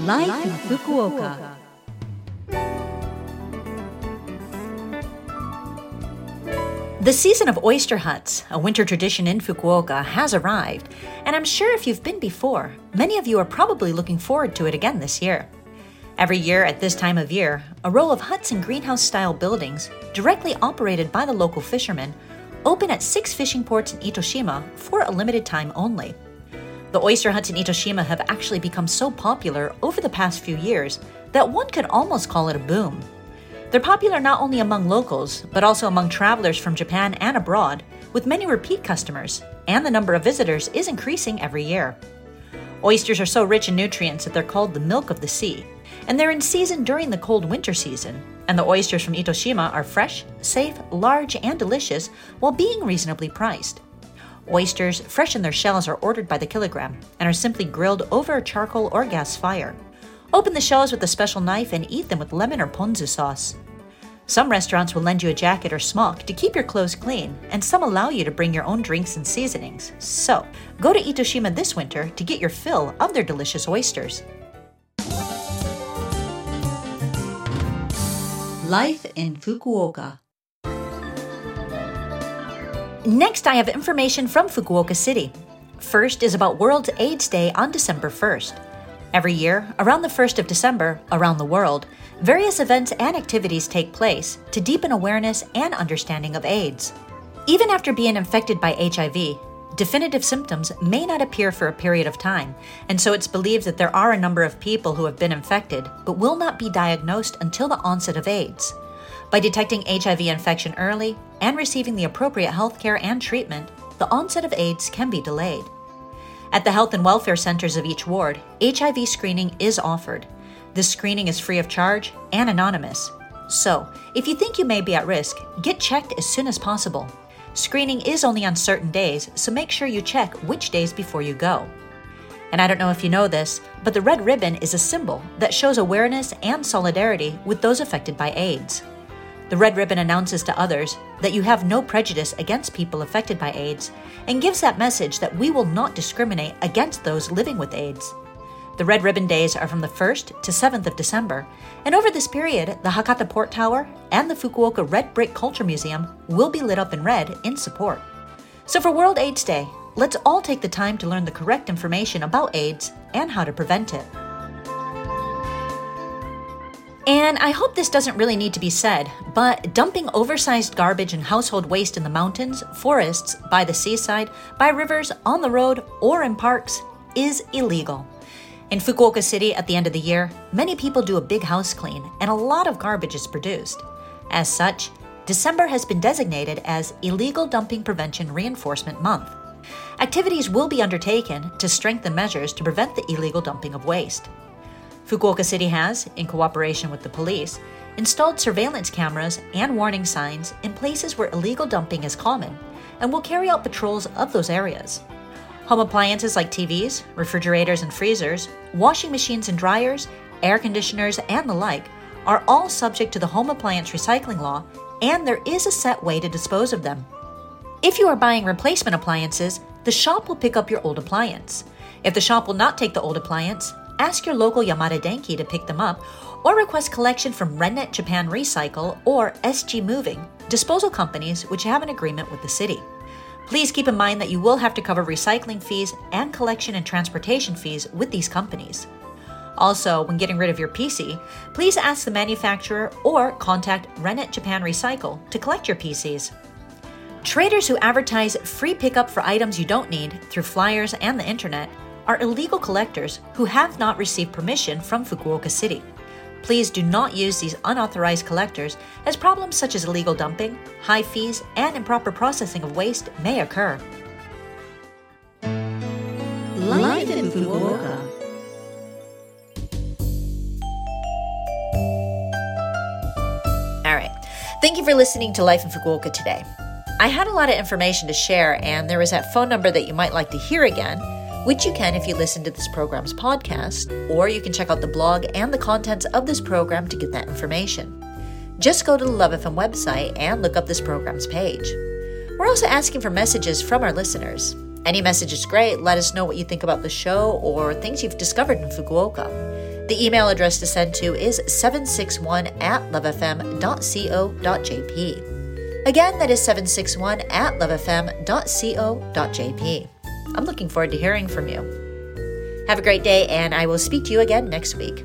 Life, in Fukuoka. The season of oyster huts, a winter tradition in Fukuoka, has arrived, and I'm sure if you've been before, many of you are probably looking forward to it again this year. Every year at this time of year, a row of huts and greenhouse style buildings, directly operated by the local fishermen, open at six fishing ports in Itoshima for a limited time only. The oyster huts in Itoshima have actually become so popular over the past few years that one could almost call it a boom. They're popular not only among locals, but also among travelers from Japan and abroad, with many repeat customers, and the number of visitors is increasing every year. Oysters are so rich in nutrients that they're called the milk of the sea, and they're in season during the cold winter season. And the oysters from Itoshima are fresh, safe, large, and delicious while being reasonably priced. Oysters, fresh in their shells, are ordered by the kilogram and are simply grilled over a charcoal or gas fire. Open the shells with a special knife and eat them with lemon or ponzu sauce. Some restaurants will lend you a jacket or smock to keep your clothes clean, and some allow you to bring your own drinks and seasonings. So, go to Itoshima this winter to get your fill of their delicious oysters. Life in Fukuoka. Next, I have information from Fukuoka City. First is about World AIDS Day on December 1st. Every year, around the 1st of December, around the world, various events and activities take place to deepen awareness and understanding of AIDS. Even after being infected by HIV, definitive symptoms may not appear for a period of time, and so it's believed that there are a number of people who have been infected but will not be diagnosed until the onset of AIDS. By detecting HIV infection early and receiving the appropriate health care and treatment, the onset of AIDS can be delayed. At the health and welfare centers of each ward, HIV screening is offered. This screening is free of charge and anonymous. So, if you think you may be at risk, get checked as soon as possible. Screening is only on certain days, so make sure you check which days before you go. And I don't know if you know this, but the red ribbon is a symbol that shows awareness and solidarity with those affected by AIDS. The red ribbon announces to others that you have no prejudice against people affected by AIDS and gives that message that we will not discriminate against those living with AIDS. The Red Ribbon Days are from the 1st to 7th of December, and over this period, the Hakata Port Tower and the Fukuoka Red Brick Culture Museum will be lit up in red in support. So for World AIDS Day, let's all take the time to learn the correct information about AIDS and how to prevent it. And I hope this doesn't really need to be said, but dumping oversized garbage and household waste in the mountains, forests, by the seaside, by rivers, on the road, or in parks is illegal. In Fukuoka City at the end of the year, many people do a big house clean and a lot of garbage is produced. As such, December has been designated as Illegal Dumping Prevention Reinforcement Month. Activities will be undertaken to strengthen measures to prevent the illegal dumping of waste. Fukuoka City has, in cooperation with the police, installed surveillance cameras and warning signs in places where illegal dumping is common and will carry out patrols of those areas. Home appliances like TVs, refrigerators and freezers, washing machines and dryers, air conditioners, and the like are all subject to the home appliance recycling law, and there is a set way to dispose of them. If you are buying replacement appliances, the shop will pick up your old appliance. If the shop will not take the old appliance, ask your local Yamada Denki to pick them up, or request collection from ReNet Japan Recycle or SG Moving, disposal companies which have an agreement with the city. Please keep in mind that you will have to cover recycling fees and collection and transportation fees with these companies. Also, when getting rid of your PC, please ask the manufacturer or contact ReNet Japan Recycle to collect your PCs. Traders who advertise free pickup for items you don't need through flyers and the internet are illegal collectors who have not received permission from Fukuoka City. Please do not use these unauthorized collectors, as problems such as illegal dumping, high fees, and improper processing of waste may occur. Life in Fukuoka. All right. Thank you for listening to Life in Fukuoka today. I had a lot of information to share, and there is that phone number that you might like to hear again which you can if you listen to this program's podcast, or you can check out the blog and the contents of this program to get that information. Just go to the Love FM website and look up this program's page. We're also asking for messages from our listeners. Any message is great. Let us know what you think about the show or things you've discovered in Fukuoka. The email address to send to is 761 at lovefm.co.jp. Again, that is 761 at lovefm.co.jp. I'm looking forward to hearing from you. Have a great day, and I will speak to you again next week.